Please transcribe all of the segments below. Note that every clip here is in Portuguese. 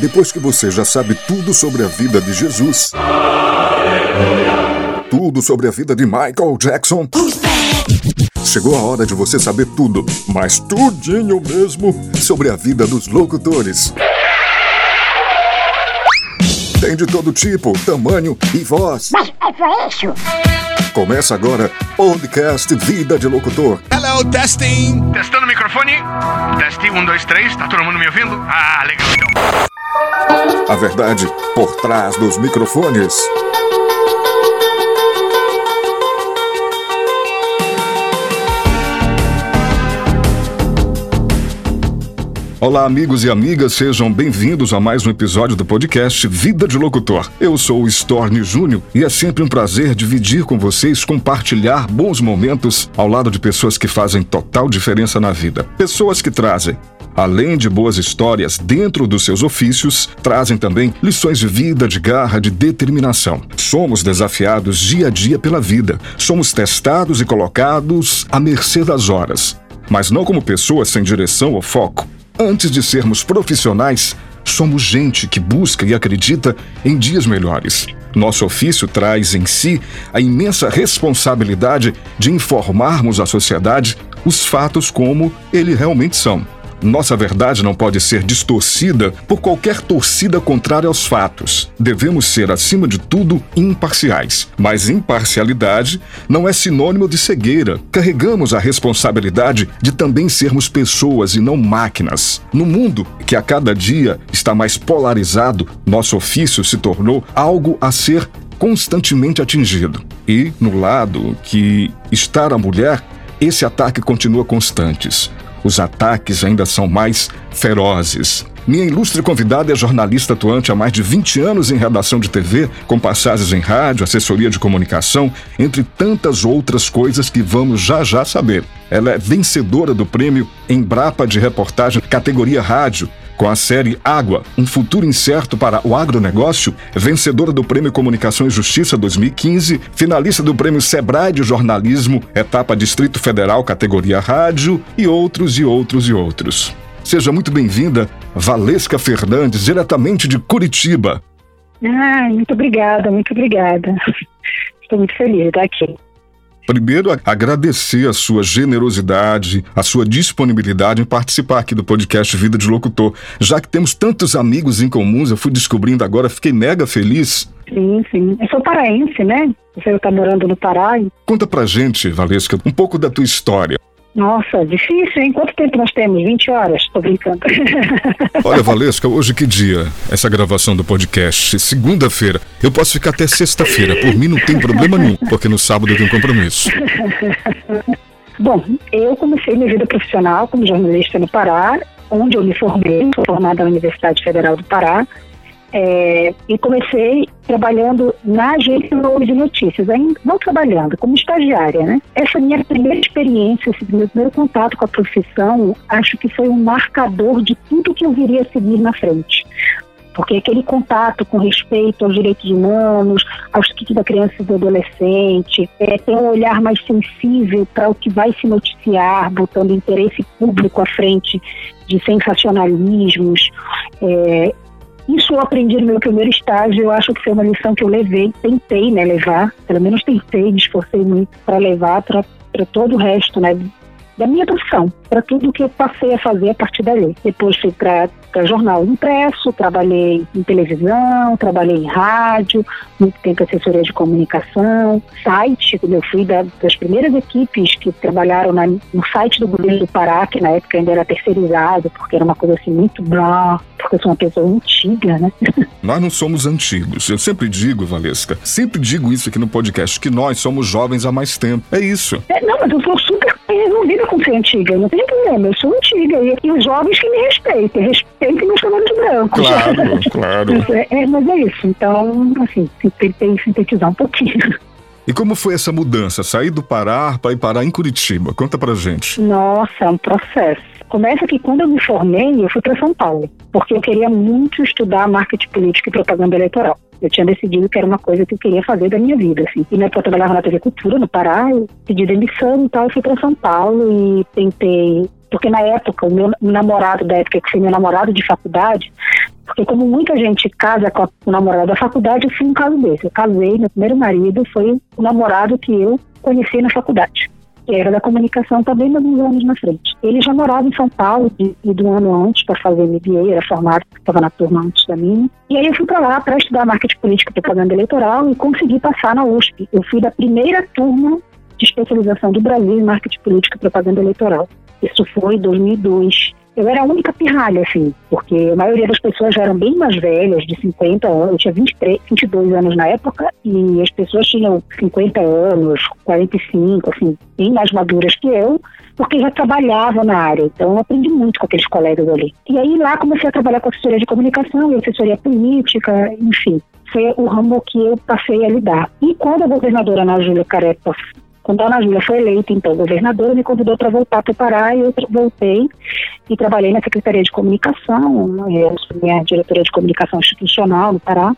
Depois que você já sabe tudo sobre a vida de Jesus, tudo sobre a vida de Michael Jackson, chegou a hora de você saber tudo, mas tudinho mesmo, sobre a vida dos locutores. Tem de todo tipo, tamanho e voz. Mas é pra isso? Começa agora podcast Vida de Locutor. Hello, testing. Testando o microfone. Teste, um, dois, três. Tá todo mundo me ouvindo? Ah, legal então. A verdade por trás dos microfones. Olá, amigos e amigas, sejam bem-vindos a mais um episódio do podcast Vida de Locutor. Eu sou o Storni Júnior e é sempre um prazer dividir com vocês, compartilhar bons momentos ao lado de pessoas que fazem total diferença na vida. Pessoas que trazem Além de boas histórias dentro dos seus ofícios, trazem também lições de vida, de garra, de determinação. Somos desafiados dia a dia pela vida. Somos testados e colocados à mercê das horas. Mas não como pessoas sem direção ou foco. Antes de sermos profissionais, somos gente que busca e acredita em dias melhores. Nosso ofício traz em si a imensa responsabilidade de informarmos a sociedade os fatos como eles realmente são. Nossa verdade não pode ser distorcida por qualquer torcida contrária aos fatos. Devemos ser, acima de tudo, imparciais. Mas imparcialidade não é sinônimo de cegueira. Carregamos a responsabilidade de também sermos pessoas e não máquinas. No mundo que a cada dia está mais polarizado, nosso ofício se tornou algo a ser constantemente atingido. E, no lado que está a mulher, esse ataque continua constantes os ataques ainda são mais ferozes. Minha ilustre convidada é jornalista atuante há mais de 20 anos em redação de TV, com passagens em rádio, assessoria de comunicação, entre tantas outras coisas que vamos já já saber. Ela é vencedora do prêmio Embrapa de reportagem categoria rádio, com a série Água, um futuro incerto para o agronegócio, vencedora do Prêmio Comunicação e Justiça 2015, finalista do Prêmio Sebrae de Jornalismo, etapa Distrito Federal, categoria Rádio, e outros e outros e outros. Seja muito bem-vinda, Valesca Fernandes, diretamente de Curitiba. Ah, muito obrigada, muito obrigada. Estou muito feliz de estar aqui. Primeiro, agradecer a sua generosidade, a sua disponibilidade em participar aqui do podcast Vida de Locutor. Já que temos tantos amigos em comuns, eu fui descobrindo agora, fiquei mega feliz. Sim, sim. Eu sou paraense, né? Você está morando no Pará. Conta pra gente, Valesca, um pouco da tua história. Nossa, difícil, hein? Quanto tempo nós temos? 20 horas? Tô brincando. Olha, Valesca, hoje que dia? Essa gravação do podcast, segunda-feira. Eu posso ficar até sexta-feira. Por mim não tem problema nenhum, porque no sábado eu tenho compromisso. Bom, eu comecei minha vida profissional como jornalista no Pará, onde eu me formei, sou formada na Universidade Federal do Pará, é, e comecei trabalhando na agência Novo de Notícias, ainda não trabalhando, como estagiária, né? Essa minha primeira experiência, esse meu primeiro contato com a profissão, acho que foi um marcador de tudo que eu viria a seguir na frente. Porque aquele contato com respeito aos direitos humanos, aos direitos da criança e do adolescente, é, ter um olhar mais sensível para o que vai se noticiar, botando interesse público à frente de sensacionalismos, é, isso eu aprendi no meu primeiro estágio, eu acho que foi uma lição que eu levei, tentei né, levar, pelo menos tentei, me esforcei muito para levar para todo o resto né, da minha profissão, para tudo que eu passei a fazer a partir dali. Depois fui para jornal impresso, trabalhei em televisão, trabalhei em rádio, muito tempo assessoria de comunicação, site, eu fui da, das primeiras equipes que trabalharam na, no site do governo do Pará, que na época ainda era terceirizado, porque era uma coisa assim muito blá, porque eu sou uma pessoa antiga, né? Nós não somos antigos. Eu sempre digo, Valesca, sempre digo isso aqui no podcast, que nós somos jovens há mais tempo. É isso. É, não, mas eu sou super resolvida com ser antiga, não tem problema, eu sou antiga. E, e os jovens que me respeitem, respeitem meus cabelos brancos. Claro, claro. É, é, mas é isso. Então, assim, tentei sintetizar um pouquinho. E como foi essa mudança? Sair do Pará para ir parar em Curitiba? Conta pra gente. Nossa, é um processo. Começa que quando eu me formei, eu fui para São Paulo, porque eu queria muito estudar marketing político e propaganda eleitoral. Eu tinha decidido que era uma coisa que eu queria fazer da minha vida, assim. E na época eu trabalhava na TV Cultura, no Pará, eu pedi demissão e tal, eu fui para São Paulo e tentei porque na época, o meu namorado da época, que foi meu namorado de faculdade, porque como muita gente casa com o namorado da faculdade, eu fui um caso desse. Eu casei, meu primeiro marido foi o namorado que eu conheci na faculdade que era da comunicação também, mas uns anos na frente. Ele já morava em São Paulo e, e do ano antes para fazer MBA, era formado, estava na turma antes da minha. E aí eu fui para lá para estudar marketing político e propaganda eleitoral e consegui passar na USP. Eu fui da primeira turma de especialização do Brasil em marketing político e propaganda eleitoral. Isso foi em 2002 eu era a única pirralha, assim, porque a maioria das pessoas já eram bem mais velhas, de 50 anos, eu tinha 23, 22 anos na época, e as pessoas tinham 50 anos, 45, assim, bem mais maduras que eu, porque já trabalhavam na área, então eu aprendi muito com aqueles colegas ali. E aí lá comecei a trabalhar com assessoria de comunicação e assessoria política, enfim, foi o ramo que eu passei a lidar. E quando a governadora Ana Júlia Carepa quando a Ana Júlia foi eleita, então, governadora, me convidou para voltar para o Pará e eu voltei e trabalhei na Secretaria de Comunicação, né, eu sou minha diretora de comunicação institucional no Pará.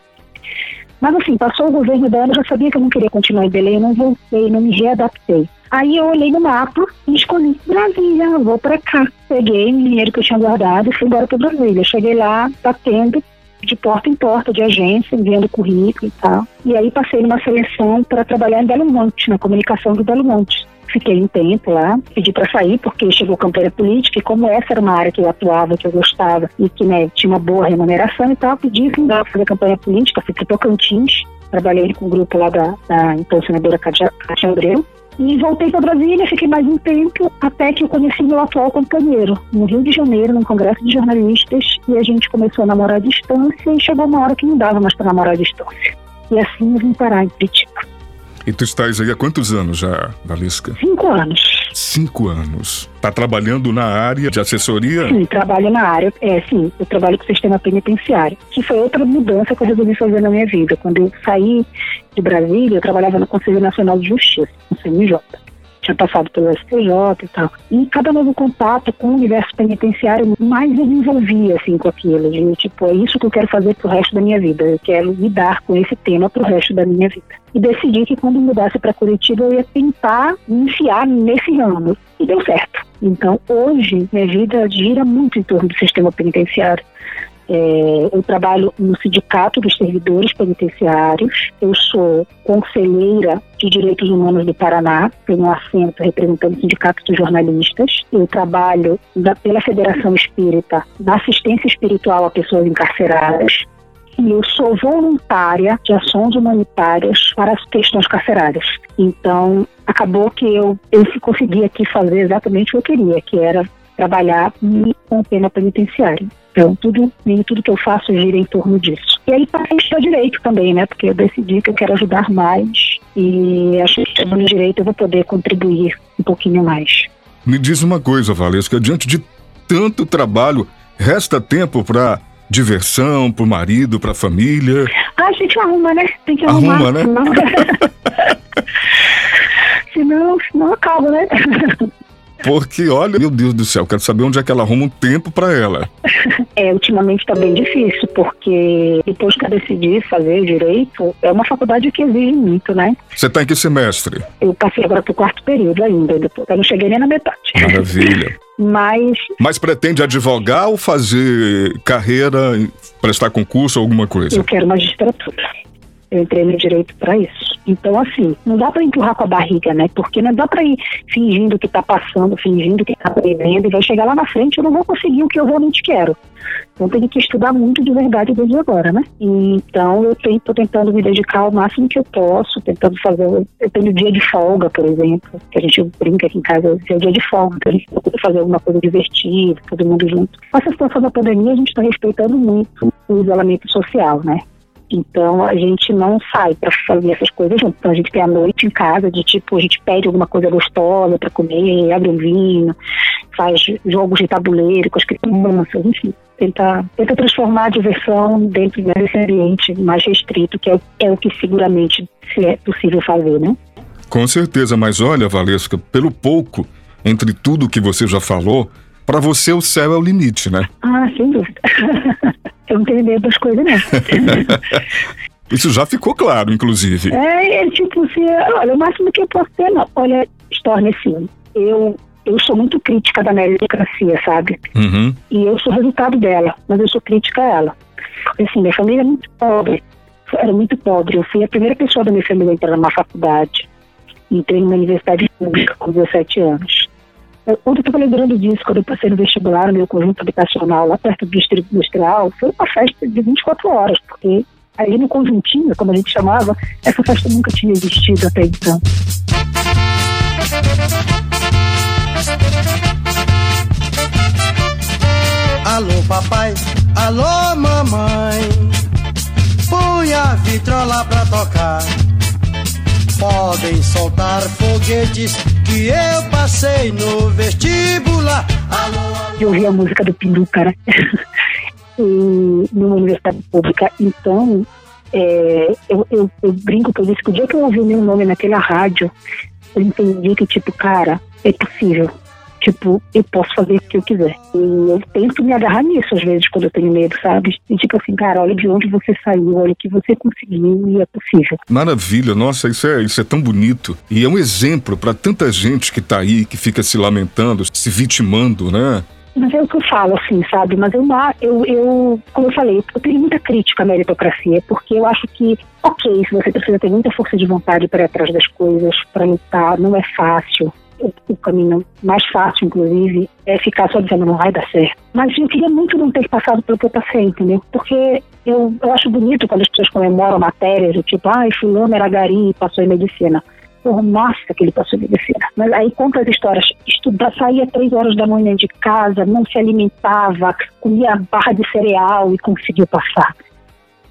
Mas assim, passou o governo Ana, eu já sabia que eu não queria continuar em Belém, eu não voltei, não me readaptei. Aí eu olhei no mapa e escolhi Brasília, vou para cá. Peguei o dinheiro que eu tinha guardado e fui embora para Brasília. Cheguei lá, batendo de porta em porta de agência, enviando currículo e tal. E aí passei numa seleção para trabalhar em Belo Monte, na comunicação do Belo Monte. Fiquei um tempo lá, pedi para sair porque chegou campanha política e como essa era uma área que eu atuava, que eu gostava e que né, tinha uma boa remuneração e tal, pedi para fazer campanha política, fui para Tocantins, trabalhei com o um grupo lá da, da então senadora Cátia Andreu e voltei para Brasília, fiquei mais um tempo, até que eu conheci meu atual companheiro, no Rio de Janeiro, num congresso de jornalistas, e a gente começou a namorar à distância, e chegou uma hora que não dava mais para namorar à distância. E assim eu vim parar em Curitiba. E tu estás aí há quantos anos já, Valisca? Cinco anos. Cinco anos. Está trabalhando na área de assessoria? Sim, trabalho na área. É, sim, eu trabalho com o sistema penitenciário, que foi outra mudança que eu resolvi fazer na minha vida. Quando eu saí de Brasília, eu trabalhava no Conselho Nacional de Justiça, no CNJ tinha passado pelo STJ e tal. E cada novo contato com o universo penitenciário, mais eu me envolvia, assim, com aquilo. De, tipo, é isso que eu quero fazer pro resto da minha vida. Eu quero lidar com esse tema pro resto da minha vida. E decidi que quando mudasse para Curitiba, eu ia tentar me enfiar nesse ramo. E deu certo. Então, hoje, minha vida gira muito em torno do sistema penitenciário. É, eu trabalho no Sindicato dos Servidores Penitenciários, eu sou conselheira de Direitos Humanos do Paraná, tenho um assento representando o Sindicato dos Jornalistas, eu trabalho da, pela Federação Espírita na assistência espiritual a pessoas encarceradas, e eu sou voluntária de ações humanitárias para as questões carcerárias. Então, acabou que eu, eu consegui aqui fazer exatamente o que eu queria, que era trabalhar com pena penitenciária. Então, tudo, nem tudo que eu faço gira em torno disso. E aí, para estudar direito também, né? Porque eu decidi que eu quero ajudar mais e acho que no direito eu vou poder contribuir um pouquinho mais. Me diz uma coisa, Valesca, diante de tanto trabalho, resta tempo para diversão, para o marido, para a família? Ah, a gente arruma, né? Tem que arrumar. Arruma, né? Senão, senão acaba, né? Porque, olha, meu Deus do céu, quero saber onde é que ela arruma um tempo para ela. É, ultimamente tá bem difícil, porque depois que eu decidi fazer direito, é uma faculdade que exige muito, né? Você tá em que semestre? Eu passei agora pro quarto período ainda, depois, eu não cheguei nem na metade. Maravilha. Mas. Mas pretende advogar ou fazer carreira, prestar concurso ou alguma coisa? Eu quero magistratura. Eu entrei no direito para isso. Então, assim, não dá para empurrar com a barriga, né? Porque não dá para ir fingindo que está passando, fingindo que está aprendendo, e vai chegar lá na frente eu não vou conseguir o que eu realmente quero. Então, tenho que estudar muito de verdade desde agora, né? Então, eu estou tentando me dedicar ao máximo que eu posso, tentando fazer. Eu tenho dia de folga, por exemplo, que a gente brinca aqui em casa, é o dia de folga, então a gente procura fazer alguma coisa divertida, todo mundo junto. Com essa situação da pandemia, a gente está respeitando muito o isolamento social, né? Então a gente não sai para fazer essas coisas juntos. Então a gente tem a noite em casa de tipo, a gente pede alguma coisa gostosa para comer, abre um vinho, faz jogos de tabuleiro com as crianças, enfim. Tenta, tenta transformar a diversão dentro desse ambiente mais restrito, que é, é o que seguramente se é possível fazer, né? Com certeza, mas olha, Valesca, pelo pouco, entre tudo que você já falou, para você o céu é o limite, né? Ah, sem dúvida. Eu não tenho medo das coisas, não. Isso já ficou claro, inclusive. É, é tipo, se, olha, o máximo que eu posso ter, não. Olha, Storm, assim, eu eu sou muito crítica da meritocracia, sabe? Uhum. E eu sou resultado dela, mas eu sou crítica a ela. Porque, assim, minha família é muito pobre, era muito pobre. Eu fui a primeira pessoa da minha família a entrar numa faculdade. Entrei numa universidade pública com 17 anos. Ontem eu estava lembrando disso, quando eu passei no vestibular, no meu conjunto habitacional, lá perto do distrito industrial, foi uma festa de 24 horas, porque ali no conjuntinho, como a gente chamava, essa festa nunca tinha existido até então. Alô papai, alô mamãe, põe a vitrola pra tocar. Podem soltar foguetes que eu passei no vestibular. Eu ouvi a música do Pinduca, né? e, numa universidade pública. Então, é, eu, eu, eu brinco que eu disse que o dia que eu ouvi o meu nome naquela rádio, eu entendi que, tipo, cara, é possível. Tipo, eu posso fazer o que eu quiser. E eu tento me agarrar nisso às vezes quando eu tenho medo, sabe? E tipo assim, cara, olha de onde você saiu, olha o que você conseguiu e é possível. Maravilha, nossa, isso é, isso é tão bonito. E é um exemplo para tanta gente que tá aí, que fica se lamentando, se vitimando, né? Mas é o que eu falo, assim, sabe? Mas eu, eu, eu, como eu falei, eu tenho muita crítica à meritocracia, porque eu acho que, ok, se você precisa ter muita força de vontade para ir atrás das coisas, para lutar, não é fácil o, caminho mais fácil, inclusive, é ficar só dizendo não vai dar certo. Mas eu queria muito não ter passado pelo que eu passei, entendeu? Porque eu, eu acho bonito quando as pessoas comemoram matérias do tipo, ah, fulano era gari e passou em medicina. Porra, nossa, que ele passou em medicina. Mas aí conta as histórias. Estudar, saía três horas da manhã de casa, não se alimentava, comia barra de cereal e conseguiu passar.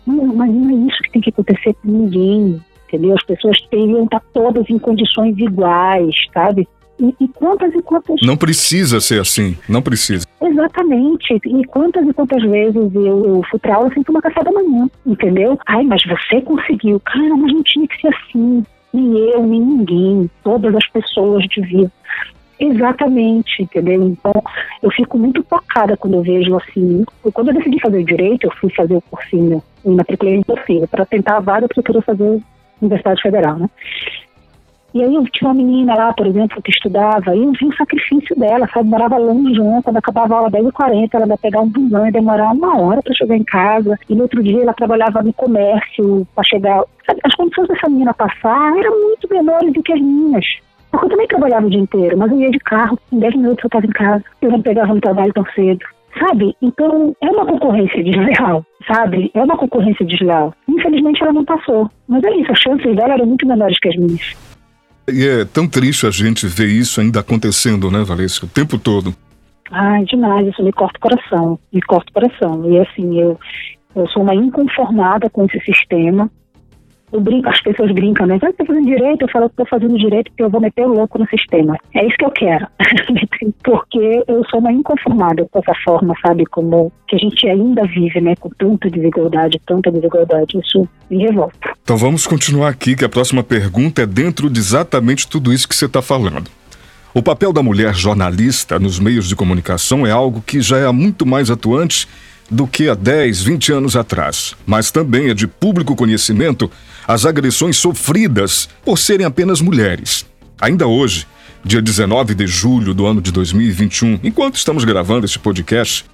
Não, mas não é isso que tem que acontecer com ninguém, entendeu? As pessoas teriam estar todas em condições iguais, sabe? E, e, quantas e quantas. Não precisa ser assim, não precisa. Exatamente. E quantas e quantas vezes eu, eu fui pra aula sem tomar café da manhã, entendeu? Ai, mas você conseguiu. Cara, mas não tinha que ser assim. Nem eu, nem ninguém. Todas as pessoas deviam. Exatamente, entendeu? Então, eu fico muito tocada quando eu vejo assim. Quando eu decidi fazer direito, eu fui fazer o cursinho, me matriculei em cursinho, para tentar a vaga, porque eu queria fazer Universidade Federal, né? E aí eu tinha uma menina lá, por exemplo, que estudava, e eu vi o sacrifício dela, sabe? Morava longe, né? quando acabava a aula 10h40, ela ia pegar um busão e demorar uma hora para chegar em casa. E no outro dia ela trabalhava no comércio para chegar. Sabe? As condições dessa menina passar eram muito menores do que as minhas. Porque eu também trabalhava o dia inteiro, mas eu ia de carro, em 10 minutos eu estava em casa. Eu não pegava no trabalho tão cedo. Sabe? Então, é uma concorrência desleal, sabe? É uma concorrência desleal. Infelizmente, ela não passou. Mas é isso, as chances dela eram muito menores que as minhas. E é tão triste a gente ver isso ainda acontecendo, né, Valência, o tempo todo. Ai, demais, isso me corta o coração, me corta o coração. E assim, eu, eu sou uma inconformada com esse sistema, eu brinco, as pessoas brincam, né? Você tá fazendo direito? Eu falo que tô fazendo direito porque eu vou meter o louco no sistema. É isso que eu quero. porque eu sou uma inconformada com essa forma, sabe? Como que a gente ainda vive, né? Com tanta desigualdade, tanta desigualdade. Isso me revolta. Então vamos continuar aqui, que a próxima pergunta é dentro de exatamente tudo isso que você está falando. O papel da mulher jornalista nos meios de comunicação é algo que já é muito mais atuante do que há 10, 20 anos atrás, mas também é de público conhecimento as agressões sofridas por serem apenas mulheres. Ainda hoje, dia 19 de julho do ano de 2021, enquanto estamos gravando este podcast,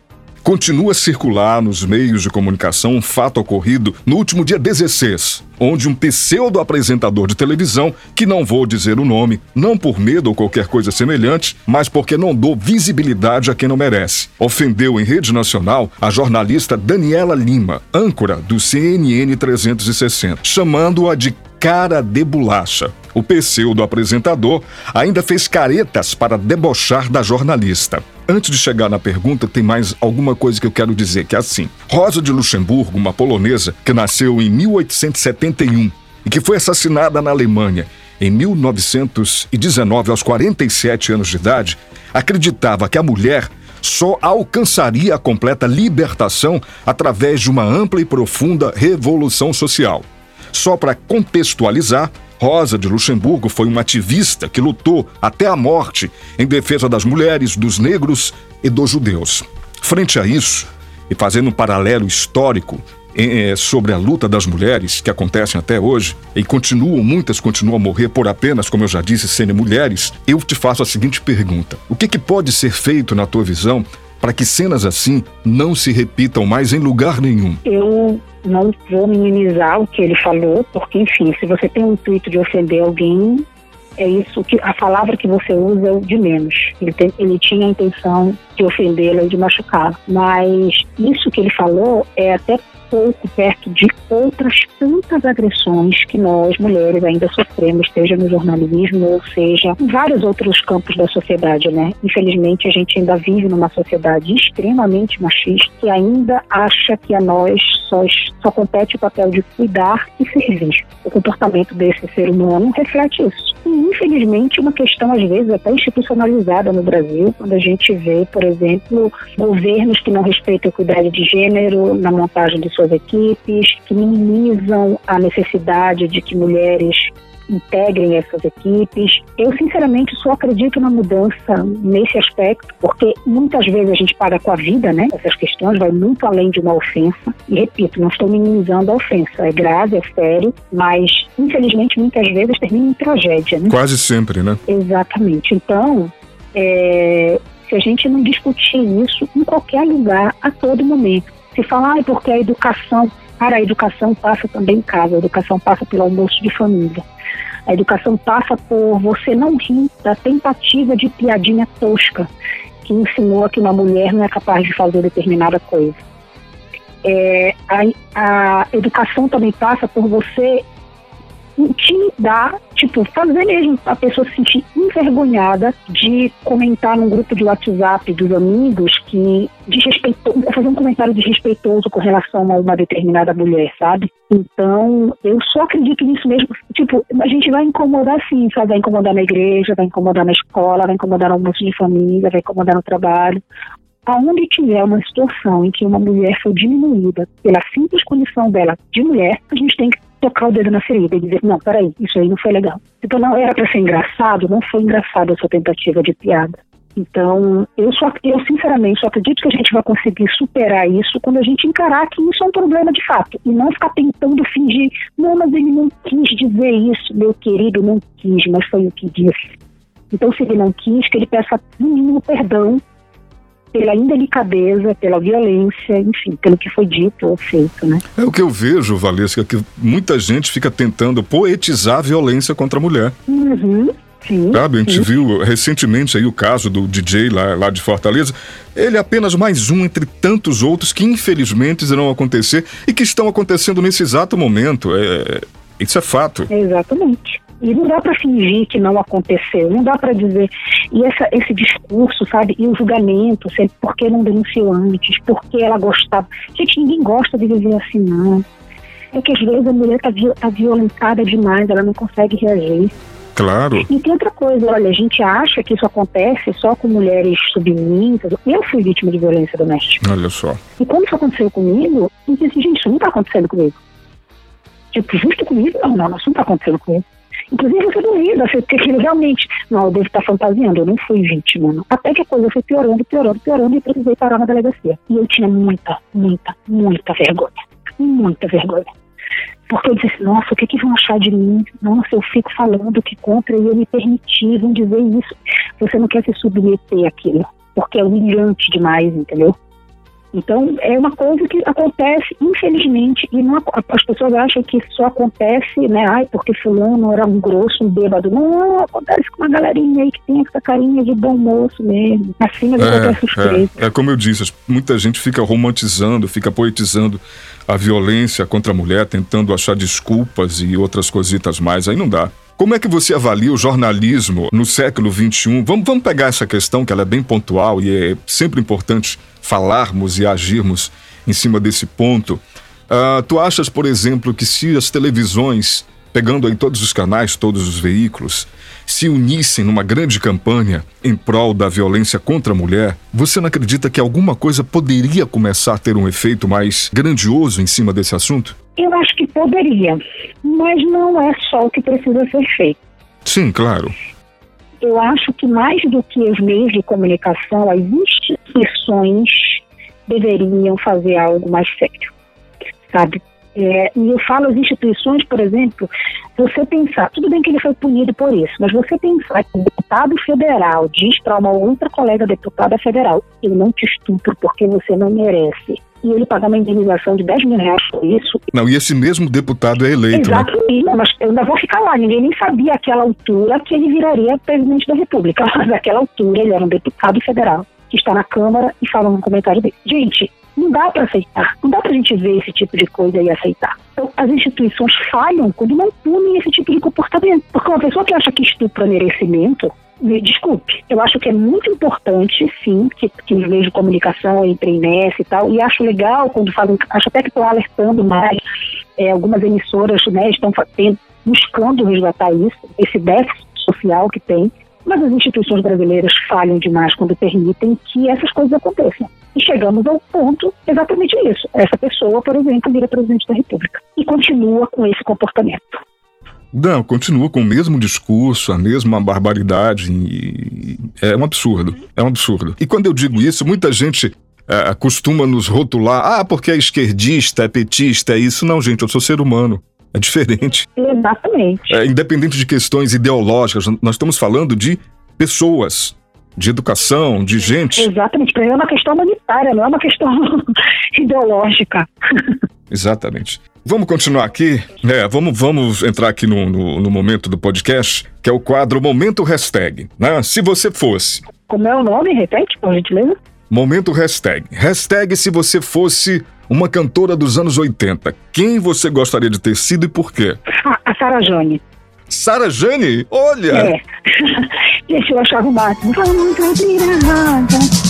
continua a circular nos meios de comunicação um fato ocorrido no último dia 16, onde um pseudo-apresentador de televisão, que não vou dizer o nome, não por medo ou qualquer coisa semelhante, mas porque não dou visibilidade a quem não merece, ofendeu em rede nacional a jornalista Daniela Lima, âncora do CNN 360, chamando-a de cara de bolacha. O pseudo apresentador ainda fez caretas para debochar da jornalista. Antes de chegar na pergunta, tem mais alguma coisa que eu quero dizer, que é assim. Rosa de Luxemburgo, uma polonesa que nasceu em 1871 e que foi assassinada na Alemanha em 1919 aos 47 anos de idade, acreditava que a mulher só alcançaria a completa libertação através de uma ampla e profunda revolução social. Só para contextualizar, Rosa de Luxemburgo foi uma ativista que lutou até a morte em defesa das mulheres, dos negros e dos judeus. Frente a isso, e fazendo um paralelo histórico é, sobre a luta das mulheres que acontecem até hoje e continuam, muitas continuam a morrer por apenas, como eu já disse, serem mulheres, eu te faço a seguinte pergunta: o que, que pode ser feito na tua visão para que cenas assim não se repitam mais em lugar nenhum? Eu não vou minimizar o que ele falou, porque, enfim, se você tem o intuito de ofender alguém, é isso que a palavra que você usa é o de menos. Ele, tem, ele tinha a intenção de ofendê-la e de machucá-la. Mas isso que ele falou é até pouco perto de outras tantas agressões que nós, mulheres, ainda sofremos, seja no jornalismo ou seja em vários outros campos da sociedade, né? Infelizmente, a gente ainda vive numa sociedade extremamente machista que ainda acha que a nós só, só compete o papel de cuidar e servir. O comportamento desse ser humano reflete isso. E, infelizmente, uma questão, às vezes, até institucionalizada no Brasil, quando a gente vê, por exemplo, governos que não respeitam a equidade de gênero na montagem de suas equipes, que minimizam a necessidade de que mulheres integrem essas equipes. Eu, sinceramente, só acredito na mudança nesse aspecto, porque muitas vezes a gente paga com a vida, né? Essas questões vai muito além de uma ofensa. E repito, não estou minimizando a ofensa. É grave, é sério, mas infelizmente muitas vezes termina em tragédia, né? Quase sempre, né? Exatamente. Então, é, se a gente não discutir isso em qualquer lugar, a todo momento, se falar, ah, porque a educação, cara, a educação passa também em casa, a educação passa pelo almoço de família. A educação passa por você não rir da tentativa de piadinha tosca que ensinou que uma mulher não é capaz de fazer determinada coisa. É, a, a educação também passa por você intimidar, tipo, fazer mesmo a pessoa se sentir envergonhada de comentar num grupo de WhatsApp dos amigos que desrespeitou, fazer um comentário desrespeitoso com relação a uma determinada mulher, sabe? Então, eu só acredito nisso mesmo. Tipo, a gente vai incomodar sim, sabe? Vai incomodar na igreja, vai incomodar na escola, vai incomodar no almoço de família, vai incomodar no trabalho. Aonde tiver uma situação em que uma mulher foi diminuída pela simples condição dela de mulher, a gente tem que tocar o dedo na ferida e dizer, não, peraí, isso aí não foi legal. Então não era para ser engraçado, não foi engraçado essa tentativa de piada. Então, eu só, eu sinceramente só acredito que a gente vai conseguir superar isso quando a gente encarar que isso é um problema de fato e não ficar tentando fingir, não, mas ele não quis dizer isso, meu querido, não quis, mas foi o que disse. Então, se ele não quis, que ele peça no mínimo perdão pela indelicadeza, pela violência, enfim, pelo que foi dito ou feito, né? É o que eu vejo, Valesca, que muita gente fica tentando poetizar a violência contra a mulher. Uhum. Sim, Sabe, a gente sim. viu recentemente aí o caso do DJ lá, lá de Fortaleza. Ele é apenas mais um entre tantos outros que infelizmente irão acontecer e que estão acontecendo nesse exato momento. É, isso é fato. Exatamente. E não dá para fingir que não aconteceu, não dá para dizer. E essa, esse discurso, sabe? E o julgamento, sempre, por que não denunciou antes? Por que ela gostava? Gente, ninguém gosta de viver assim, não. É que às vezes a mulher está tá violentada demais, ela não consegue reagir. Claro. E tem outra coisa, olha, a gente acha que isso acontece só com mulheres submissas. Eu fui vítima de violência doméstica. Olha só. E quando isso aconteceu comigo, eu disse assim, gente, isso não está acontecendo comigo. Tipo, justo comigo? Não, não, isso não está acontecendo comigo. Inclusive, fui duvida, porque aquilo realmente, não, eu devo estar fantasiando, eu não fui vítima. Não. Até que a coisa foi piorando, piorando, piorando, e precisei parar na delegacia. E eu tinha muita, muita, muita vergonha. Muita vergonha. Porque eu disse, nossa, o que, que vão achar de mim? Nossa, eu fico falando que contra e eu me permiti, vão dizer isso. Você não quer se submeter àquilo, porque é humilhante demais, entendeu? Então, é uma coisa que acontece, infelizmente, e não, as pessoas acham que só acontece, né? Ai, porque fulano era um grosso, um bêbado. Não, acontece com uma galerinha aí que tem essa carinha de bom moço mesmo, acima de qualquer suspeita. É, é como eu disse, muita gente fica romantizando, fica poetizando a violência contra a mulher, tentando achar desculpas e outras cositas mais. Aí não dá. Como é que você avalia o jornalismo no século XXI? Vamos, vamos pegar essa questão que ela é bem pontual e é sempre importante falarmos e agirmos em cima desse ponto. Uh, tu achas, por exemplo, que se as televisões, pegando aí todos os canais, todos os veículos, se unissem numa grande campanha em prol da violência contra a mulher, você não acredita que alguma coisa poderia começar a ter um efeito mais grandioso em cima desse assunto? Eu acho que poderia, mas não é só o que precisa ser feito. Sim, claro. Eu acho que mais do que os meios de comunicação, as instituições deveriam fazer algo mais sério. sabe? É, e eu falo as instituições, por exemplo, você pensar, tudo bem que ele foi punido por isso, mas você pensar que o deputado federal diz para uma outra colega deputada federal, eu não te estupro porque você não merece, e ele pagar uma indenização de 10 mil reais por isso. Não, e esse mesmo deputado é eleito, Exato, né? mas eu ainda vou ficar lá, ninguém nem sabia àquela altura que ele viraria presidente da República, mas naquela altura ele era um deputado federal que está na Câmara e fala um comentário dele. Gente, não dá para aceitar, não dá para a gente ver esse tipo de coisa e aceitar. Então, as instituições falham quando não punem esse tipo de comportamento. Porque uma pessoa que acha que estupro é merecimento, me desculpe, eu acho que é muito importante, sim, que, que os meios de comunicação entre Inés e tal, e acho legal quando falam, acho até que estão alertando mais, é, algumas emissoras né, estão buscando resgatar isso, esse déficit social que tem, mas as instituições brasileiras falham demais quando permitem que essas coisas aconteçam. E chegamos ao ponto exatamente isso. Essa pessoa, por exemplo, vira presidente da República e continua com esse comportamento. Não, continua com o mesmo discurso, a mesma barbaridade. E... É um absurdo. É um absurdo. E quando eu digo isso, muita gente é, costuma nos rotular: ah, porque é esquerdista, é petista, é isso. Não, gente, eu sou ser humano. É diferente. Exatamente. É, independente de questões ideológicas, nós estamos falando de pessoas, de educação, de gente. Exatamente. Para mim é uma questão humanitária, não é uma questão ideológica. Exatamente. Vamos continuar aqui. É, vamos, vamos entrar aqui no, no, no, momento do podcast, que é o quadro Momento Hashtag. Né? Se você fosse. Como é o nome? Repete, por gentileza. Momento Hashtag. Hashtag se você fosse uma cantora dos anos 80. Quem você gostaria de ter sido e por quê? Ah, a Sara Jane. Sara Jane? Olha! É. Gente, eu achava o máximo. Vamos roda.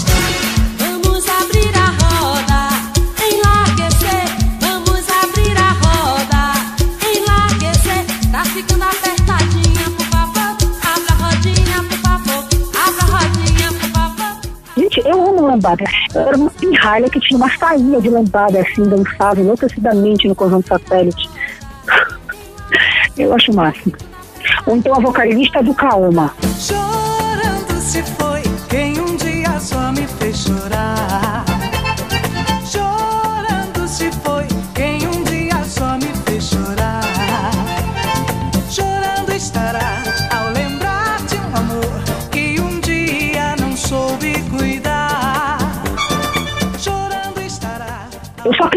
Lambada. Era uma pirralha que tinha uma saída de lambada assim, dançava enlouquecidamente no conjunto satélite. Eu acho o máximo. Ou então a vocalista do Kaoma. Chorando se foi quem um dia só me fez chorar.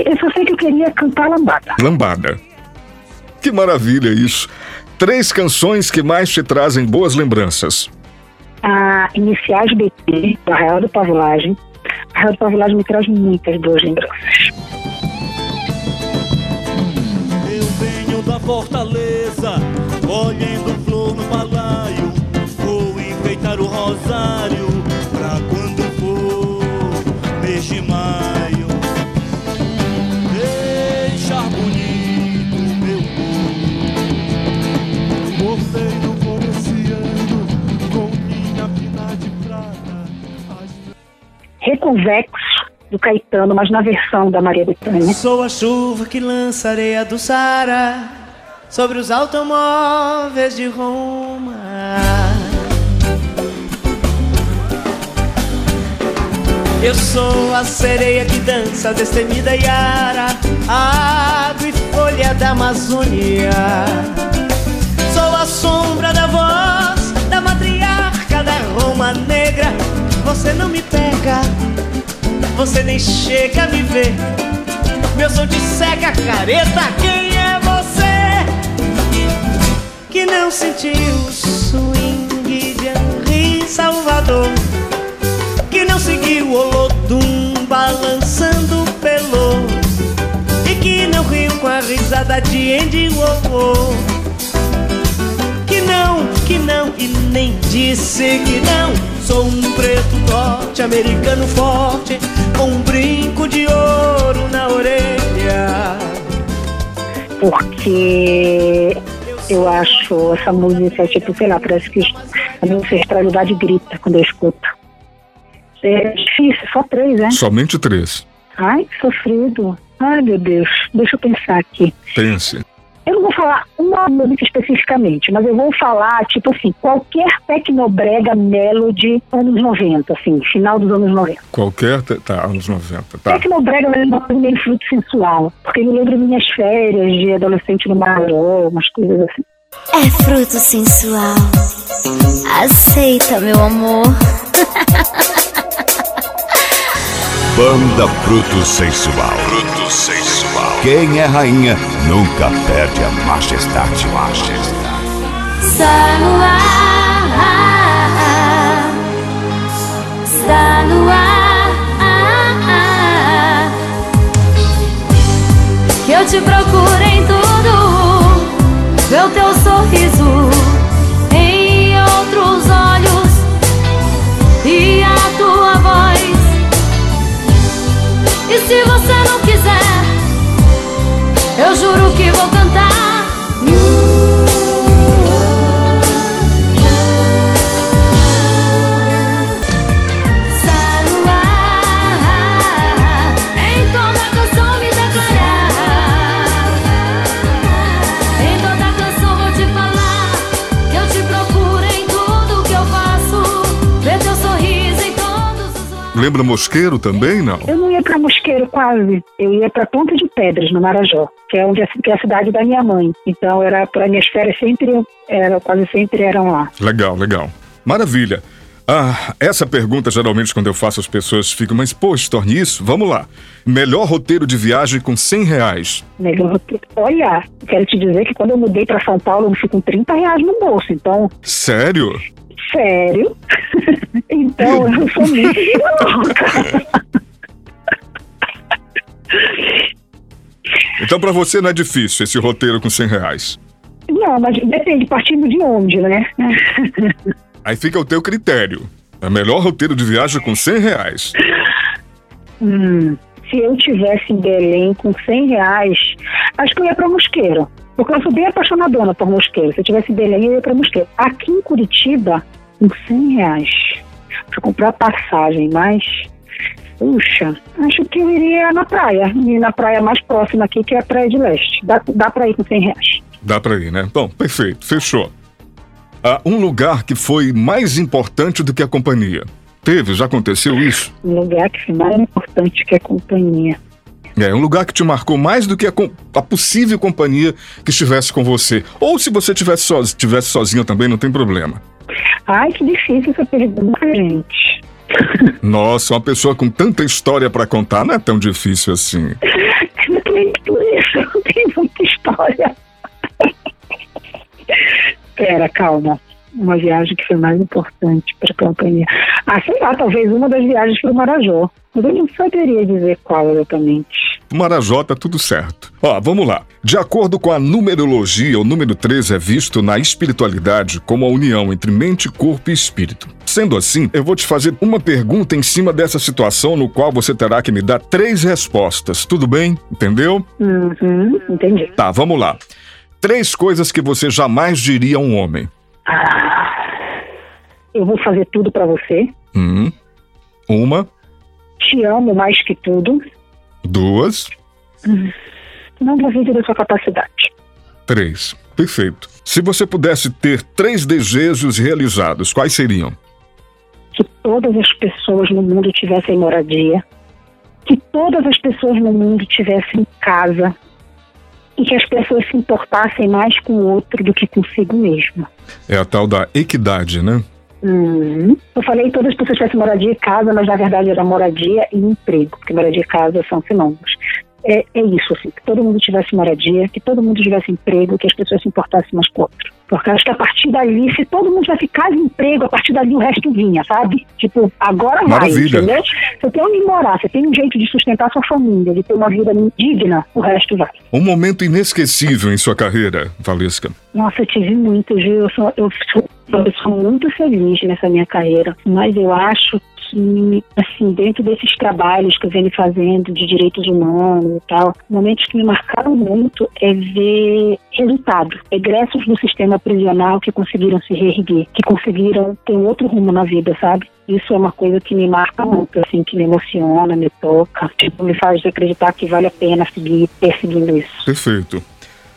Eu só, sei que eu queria cantar lambada. Lambada. Que maravilha isso. Três canções que mais te trazem boas lembranças. A Iniciais BT, do Arraial do Pavilagem. Arraial do Pavilagem me traz muitas boas lembranças. Eu venho da fortaleza, colhendo flor no balaio. Vou enfeitar o rosário Reconvexo, do Caetano, mas na versão da Maria Bethânia. Sou a chuva que lança areia do Sara sobre os automóveis de Roma. Eu sou a sereia que dança destemida Yara, água e folha da Amazônia. Sou a sombra da voz da matriarca da Roma. Você não me pega, você nem chega a me ver. Meu som te cega, careta. Quem é você que não sentiu o swing de Henri Salvador? Que não seguiu o Olodum balançando pelo E que não riu com a risada de Andy Warhol Que não, que não e nem disse que não Sou um preto norte-americano forte Com um brinco de ouro na orelha Porque eu acho essa música, tipo, sei lá, parece que a minha ancestralidade grita quando eu escuto. É difícil, só três, né? Somente três. Ai, que sofrido. Ai, meu Deus. Deixa eu pensar aqui. Pense. Eu não vou falar uma música especificamente, mas eu vou falar, tipo assim, qualquer tecnobrega melody anos 90, assim, final dos anos 90. Qualquer. te- Tá, anos 90. Tá. Tecnobrega é uma coisa meio fruto sensual, porque me lembra minhas férias de adolescente no Marajó, umas coisas assim. É fruto sensual. Aceita, meu amor. Banda Fruto Sensual. Fruto Sensual. Quem é rainha nunca perde a majestade. Majestade. Está no ar. Está no ar. Que eu te procuro E se você não quiser, eu juro que vou cantar. Está no ar, em toda canção me declarar. Em toda canção vou te falar que eu te procuro em tudo que eu faço. Ver teu sorriso em todos os lados. Lembra Mosqueiro também, não? Mosqueiro quase, eu ia para Ponta de Pedras, no Marajó, que é onde é que é a cidade da minha mãe. Então era para minhas férias sempre era quase sempre eram lá. Legal, legal. Maravilha. Ah, essa pergunta geralmente quando eu faço as pessoas ficam, mas pô, Storni, isso? Vamos lá. Melhor roteiro de viagem com 100 reais. Melhor roteiro. Olha, quero te dizer que quando eu mudei para São Paulo, eu fui com 30 reais no bolso. Então, Sério? sério. então, eu sou muito louca. Então pra você não é difícil esse roteiro com 100 reais. Não, mas depende, partindo de onde, né? Aí fica o teu critério. É melhor roteiro de viagem com 100 reais. Hum, se eu tivesse em Belém com 100 reais, acho que eu ia para Mosqueiro. Porque eu sou bem apaixonadona por Mosqueiro. Se eu tivesse em Belém, eu ia para Mosqueiro. Aqui em Curitiba, com 100 reais, para comprar passagem, mas. Puxa, acho que eu iria na praia. E na praia mais próxima aqui, que é a Praia de Leste. Dá, dá para ir com 100 reais. Dá pra ir, né? Bom, perfeito, fechou. Ah, um lugar que foi mais importante do que a companhia. Teve, já aconteceu isso? Um lugar que é mais importante que a companhia. É, um lugar que te marcou mais do que a, a possível companhia que estivesse com você. Ou se você estivesse soz, tivesse sozinho também, não tem problema. Ai, que difícil essa pergunta, gente. Nossa, uma pessoa com tanta história pra contar não é tão difícil assim. Eu por isso, não tem muita história. Pera, calma. Uma viagem que foi mais importante para a companhia. Ah, sei lá, talvez uma das viagens para o Marajó. Mas eu não saberia dizer qual exatamente. Marajó tá tudo certo. Ó, vamos lá. De acordo com a numerologia, o número 13 é visto na espiritualidade como a união entre mente, corpo e espírito. Sendo assim, eu vou te fazer uma pergunta em cima dessa situação, no qual você terá que me dar três respostas. Tudo bem? Entendeu? Uhum, entendi. Tá, vamos lá. Três coisas que você jamais diria a um homem. Eu vou fazer tudo para você. Hum. Uma, Te amo mais que tudo. duas, Não duvide da sua capacidade. três. Perfeito. Se você pudesse ter três desejos realizados, quais seriam? Que todas as pessoas no mundo tivessem moradia, que todas as pessoas no mundo tivessem casa e que as pessoas se importassem mais com o outro do que consigo mesmo. É a tal da equidade, né? Uhum. Eu falei que todas as pessoas tivessem moradia e casa, mas na verdade era moradia e emprego, porque moradia e casa são sinônimos. É, é isso, assim, que todo mundo tivesse moradia, que todo mundo tivesse emprego, que as pessoas se importassem mais com o outro. Porque acho que a partir dali, se todo mundo tivesse casa e emprego, a partir dali o resto vinha, sabe? Tipo, agora vai, Maravilha. entendeu? Você tem onde morar, você tem um jeito de sustentar sua família, de ter uma vida digna, o resto vai. Um momento inesquecível em sua carreira, Valesca. Nossa, eu tive muito, viu? Eu sou, eu sou uma pessoa muito feliz nessa minha carreira, mas eu acho que, assim, dentro desses trabalhos que eu venho fazendo de direitos humanos e tal, momentos que me marcaram muito é ver resultado, egressos do sistema prisional que conseguiram se reerguer, que conseguiram ter um outro rumo na vida, sabe? Isso é uma coisa que me marca muito, assim, que me emociona, me toca, tipo, me faz acreditar que vale a pena seguir perseguindo isso. Perfeito.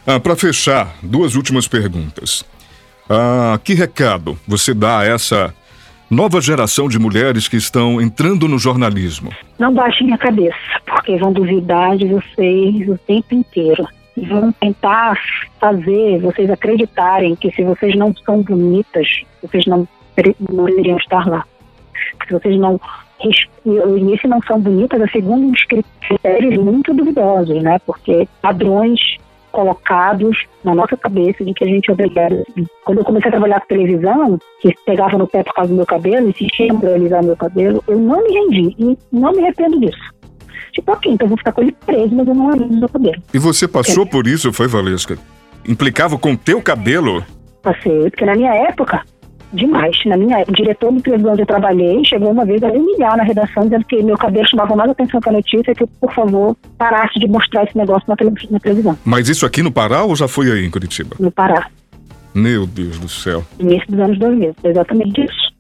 Ah, Para fechar, duas últimas perguntas. Ah, que recado você dá a essa nova geração de mulheres que estão entrando no jornalismo? Não baixem a cabeça, porque vão duvidar de vocês o tempo inteiro. E vão tentar fazer vocês acreditarem que se vocês não são bonitas, vocês não, não deveriam estar lá. Se vocês não. E esse não são bonitas, é segundo uns critérios muito duvidosos, né? Porque padrões colocados na nossa cabeça de que a gente é obrigado. a seguir. Quando eu comecei a trabalhar com televisão, que pegava no pé por causa do meu cabelo, insistiam para eu alisar meu cabelo, eu não me rendi e não me arrependo disso. Tipo, ok, então eu vou ficar com ele preso, mas eu não aliso meu cabelo. E você passou por isso, foi, Valesca? Implicava com teu cabelo? Passei, porque na minha época, demais. Na minha época, o diretor de televisão onde eu trabalhei chegou uma vez a humilhar na redação, dizendo que meu cabelo chamava mais atenção que a notícia, que eu, por favor, parasse de mostrar esse negócio na, tele- na televisão, Mas isso aqui no Pará ou já foi aí em Curitiba? no Pará. Meu Deus do céu. início dos anos 2000, foi exatamente isso.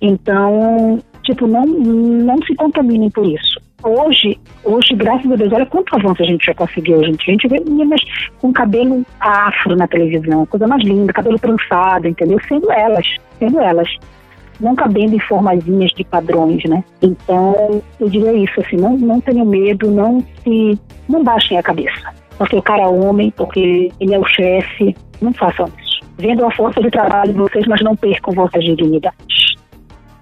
Então, tipo, não, não se contaminem por isso. Hoje, hoje, graças a Deus, olha quanto avanço a gente já conseguiu, gente. A gente vê meninas com cabelo afro na televisão, coisa mais linda, cabelo trançado, entendeu? Sendo elas, sendo elas. Não cabendo em formazinhas de padrões, né? Então, eu diria isso, assim, não, não tenham medo, não se. não baixem a cabeça. Porque o cara é homem, porque ele é o chefe, não façam isso. Vendam a força de trabalho de vocês, mas não percam vossas dignidades.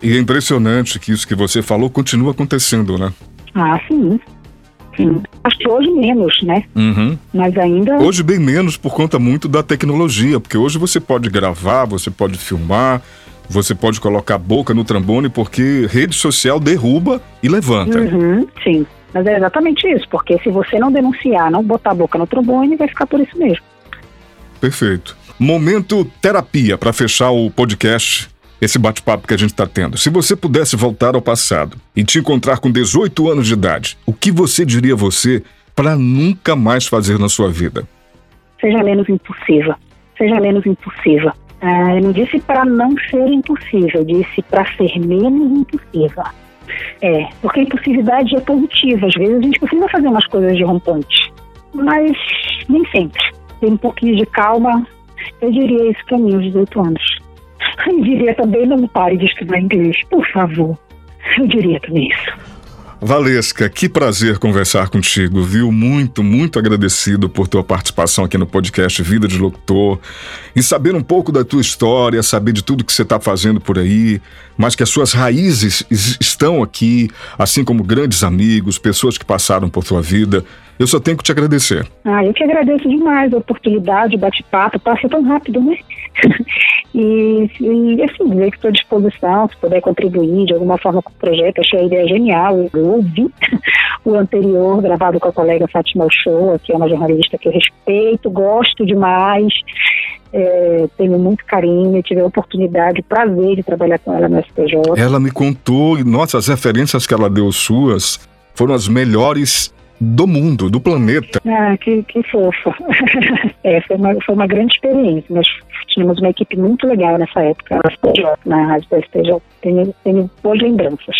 E é impressionante que isso que você falou continua acontecendo, né? Ah, sim. Sim. Acho que hoje menos, né? Uhum. Mas ainda. Hoje bem menos por conta muito da tecnologia, porque hoje você pode gravar, você pode filmar, você pode colocar a boca no trombone, porque rede social derruba e levanta. Uhum, sim. Mas é exatamente isso, porque se você não denunciar, não botar a boca no trombone, vai ficar por isso mesmo. Perfeito. Momento terapia para fechar o podcast, esse bate-papo que a gente está tendo. Se você pudesse voltar ao passado e te encontrar com 18 anos de idade, o que você diria a você para nunca mais fazer na sua vida? Seja menos impulsiva. Seja menos impulsiva. Ah, eu não disse para não ser impulsiva, eu disse para ser menos impulsiva. É, porque a impulsividade é positiva. Às vezes a gente precisa fazer umas coisas de rompante, mas nem sempre. Tem um pouquinho de calma. Eu diria isso para mim aos 18 anos. Eu diria também não pare de estudar inglês, por favor. Eu diria também isso. Valesca, que prazer conversar contigo, viu? Muito, muito agradecido por tua participação aqui no podcast Vida de Locutor e saber um pouco da tua história, saber de tudo que você está fazendo por aí, mas que as suas raízes es- estão aqui, assim como grandes amigos, pessoas que passaram por tua vida. Eu só tenho que te agradecer. Ah, eu que agradeço demais a oportunidade, o bate-papo, passa tão rápido, né? e, e, assim, dizer que estou à disposição, se puder contribuir de alguma forma com o projeto, achei a ideia genial. Eu ouvi o anterior, gravado com a colega Fátima Ochoa, que é uma jornalista que eu respeito, gosto demais, é, tenho muito carinho, tive a oportunidade, o prazer de trabalhar com ela no SPJ. Ela me contou, nossa, as referências que ela deu suas foram as melhores do mundo, do planeta. Ah, que, que fofa. é, foi uma, foi uma grande experiência. Nós tínhamos uma equipe muito legal nessa época, na rádio da STJ. Tenho, tenho boas lembranças.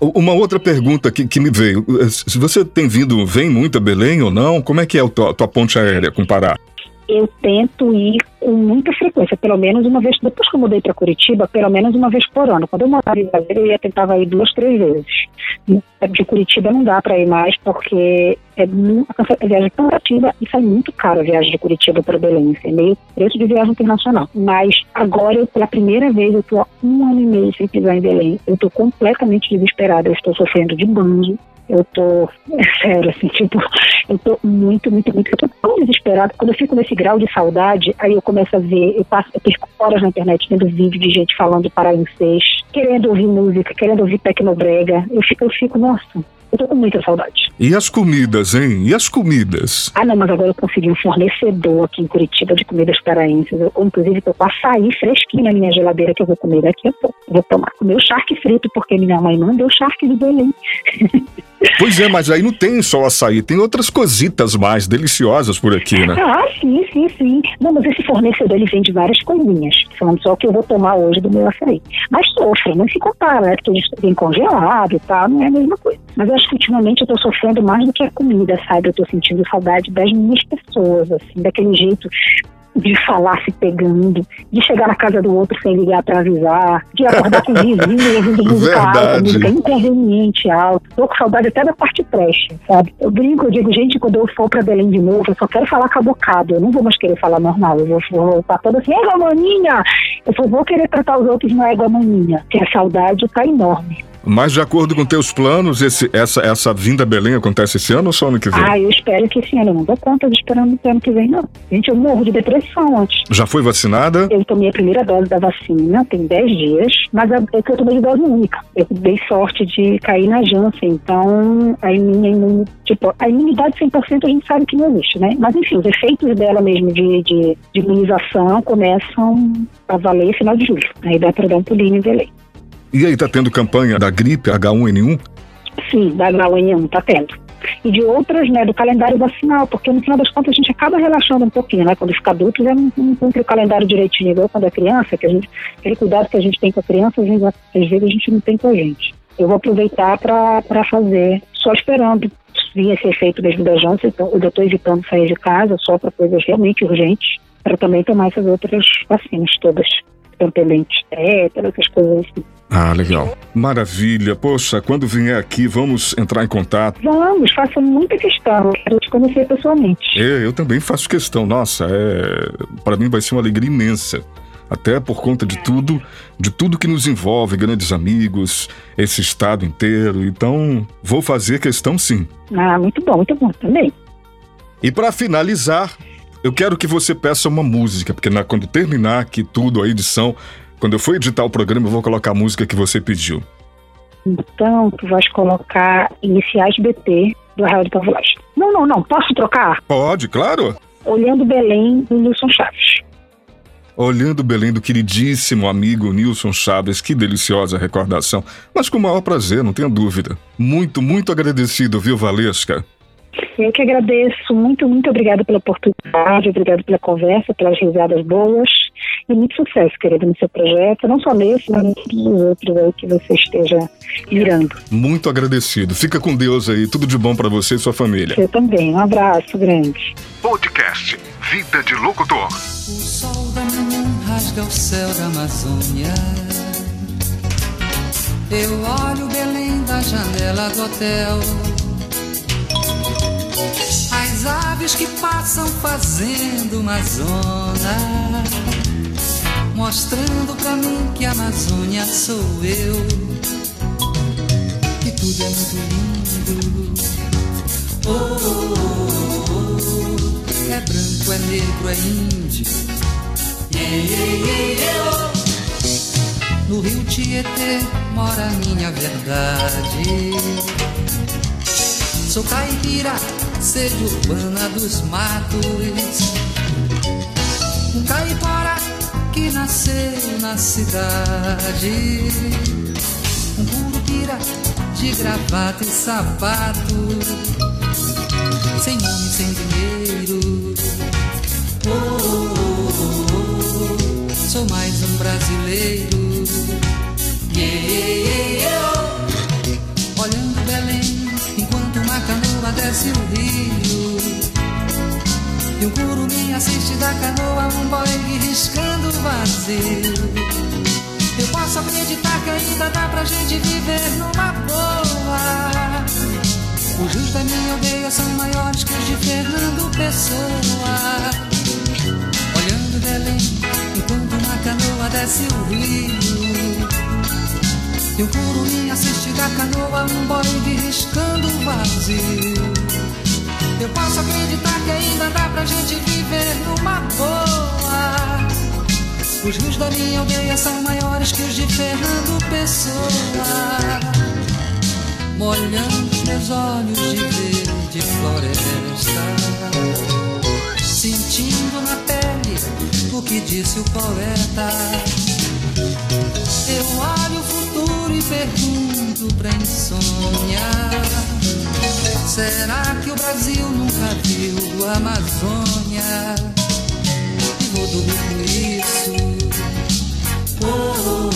Uma outra pergunta que, que me veio. Se você tem vindo, vem muito a Belém ou não? Como é que é a tua, tua ponte aérea com Pará? Eu tento ir com muita frequência, pelo menos uma vez, depois que eu mudei para Curitiba, pelo menos uma vez por ano. Quando eu morava em Brasília, eu ia tentava ir duas, três vezes. De Curitiba não dá para ir mais, porque é muito, a viagem é cansativa e sai muito caro a viagem de Curitiba para Belém. assim, É meio preço de viagem internacional. Mas agora, pela primeira vez, eu estou há um ano e meio sem pisar em Belém. Eu estou completamente desesperada. Eu estou sofrendo de banjo. Eu tô, é sério, assim, tipo, eu tô muito, muito, muito, eu tô tão desesperada. Quando eu fico nesse grau de saudade, aí eu começo a ver, eu passo, eu perco horas na internet vendo vídeo de gente falando paraenses, querendo ouvir música, querendo ouvir tecnobrega. Eu fico, eu fico, nossa, eu tô com muita saudade. E as comidas, hein? E as comidas? Ah, não, mas agora eu consegui um fornecedor aqui em Curitiba de comidas paraenses. Eu, inclusive, tô com açaí fresquinho na minha geladeira que eu vou comer daqui a pouco. Vou tomar. O charque frito, porque minha mãe mandou charque de Belém. Pois é, mas aí não tem só açaí, tem outras cositas mais deliciosas por aqui, né? Ah, sim, sim, sim. Não, mas esse fornecedor ele vende várias coisinhas. Falando só o que eu vou tomar hoje do meu açaí. Mas sofre, não se compara, né? Porque eles vem congelado e tal, não é a mesma coisa. Mas é acho que ultimamente eu tô sofrendo mais do que a comida, sabe? Eu tô sentindo saudade das minhas pessoas, assim, daquele jeito de falar se pegando, de chegar na casa do outro sem ligar pra avisar, de acordar com o vizinho ouvindo música alta, música inconveniente alta. Tô com saudade até da parte trash, sabe? Eu brinco, eu digo, gente, quando eu for pra Belém de novo, eu só quero falar cabocado, eu não vou mais querer falar normal, eu vou, vou voltar toda assim, égua maninha! Eu só vou querer tratar os outros na égua maninha, que a saudade tá enorme. Mas de acordo com teus planos, esse- essa, essa vinda a Belém acontece esse ano ou só ano que vem? Ah, eu espero que esse ano eu não dou conta de esperando pro ano que vem, não. Gente, eu morro de depressão antes. Já foi vacinada? Eu tomei a primeira dose da vacina, tem 10 dias, mas é é que eu tomei de dose única. Eu dei sorte de cair na Janssen, então a minha imuni- tipo, a imunidade 100% a gente sabe que não existe, né? Mas enfim, os efeitos dela mesmo de, de, de imunização começam a valer final de julho. Aí dá para dar um pulinho em Belém. E aí, tá tendo campanha da gripe H1N1? Sim, da H1N1 tá tendo. E de outras, né, do calendário vacinal, porque no final das contas a gente acaba relaxando um pouquinho, né? Quando fica adulto já não, não cumpre o calendário direitinho, igual quando é criança, que a gente, aquele cuidado que a gente tem com a criança, às vezes, às vezes a gente não tem com a gente. Eu vou aproveitar para fazer, só esperando vir esse efeito mesmo da Janssen, então eu estou evitando sair de casa só para coisas realmente urgentes, para também tomar essas outras vacinas todas, é, todas essas coisas assim. Ah, legal. Maravilha. Poxa, quando vier aqui, vamos entrar em contato. Vamos, faço muita questão, quero te conhecer pessoalmente. É, eu também faço questão. Nossa, é, para mim vai ser uma alegria imensa. Até por conta de tudo, de tudo que nos envolve, grandes amigos, esse estado inteiro. Então, vou fazer questão sim. Ah, muito bom, muito bom também. E para finalizar, eu quero que você peça uma música, porque na- quando terminar aqui tudo, a edição, quando eu for editar o programa, eu vou colocar a música que você pediu. Então, tu vais colocar iniciais BT do Arraial do Pavulagem. Não, não, não, posso trocar? Pode, claro. Olhando Belém do Nilson Chaves. Olhando Belém do queridíssimo amigo Nilson Chaves, que deliciosa recordação. Mas com o maior prazer, não tenha dúvida. Muito, muito agradecido, viu, Valesca? Eu que agradeço, muito, muito obrigada pela oportunidade, obrigada pela conversa, pelas risadas boas e muito sucesso, querido, no seu projeto, não só nesse, mas em todos os outros aí que você esteja mirando. Muito agradecido. Fica com Deus aí. Tudo de bom pra você e sua família. Você também, um abraço grande. Podcast Vida de Locutor. O sol da manhã rasga o céu da Amazônia. Eu olho Belém da janela do hotel. As aves que passam fazendo uma zona. Mostrando pra mim que a Amazônia sou eu. Que tudo é muito lindo. Oh, oh, oh. É branco, é negro, é índio. No rio Tietê mora a minha verdade. Sou caipira, sede urbana dos matos. Um caipora que nasceu na cidade. Um curupira de gravata e sapato. Sem nome, sem dinheiro. Oh, oh, oh, oh, sou mais um brasileiro. Um curumim assiste da canoa, um boing riscando o vazio. Eu posso acreditar que ainda dá pra gente viver numa boa. Os rios da minha aldeia são maiores que os de Fernando Pessoa. Olhando Belém, enquanto uma canoa desce o rio. O curumim assiste da canoa, um boing riscando o vazio. Eu posso acreditar que ainda dá pra gente viver numa boa. Os rios da minha aldeia são maiores que os de Fernando Pessoa. Molhando os meus olhos de verde floresta. Sentindo na pele o que disse o poeta. Eu olho o futuro e pergunto pra insônia. Será que o Brasil nunca viu a Amazônia? E vou dormir com isso. Oh, oh,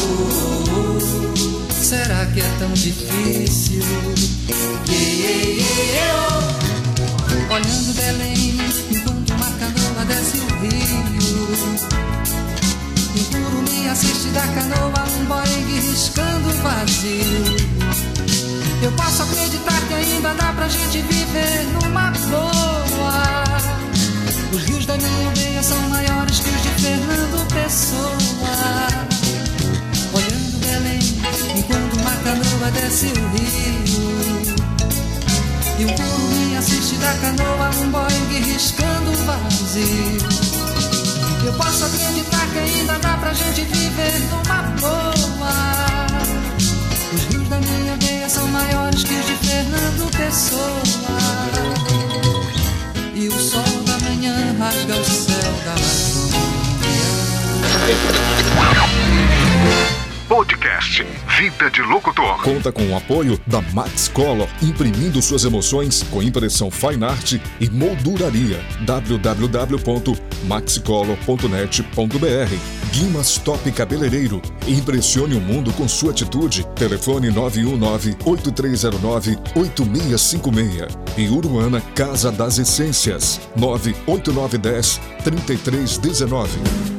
oh. Será que é tão difícil? Yeah, yeah, yeah. Olhando Belém enquanto uma canoa desce o rio. Um me assiste da canoa, um boing riscando o vazio. Eu posso acreditar que ainda dá pra gente viver numa boa. Os rios da minha aldeia são maiores que os de Fernando Pessoa. Olhando Belém, enquanto uma canoa desce o rio. E um me assiste da canoa, um boing riscando o vazio. Eu posso acreditar que ainda dá pra gente viver numa boa. São maiores que os de Fernando Pessoa. E o sol da manhã rasga o céu da Podcast Vida de Locutor. Conta com o apoio da Max Color, imprimindo suas emoções com impressão fine art e molduraria. www.maxcolor.net.br Guimas Top Cabeleireiro. Impressione o mundo com sua atitude. Telefone 919-8309-8656. E Uruana Casa das Essências. 98910 3319.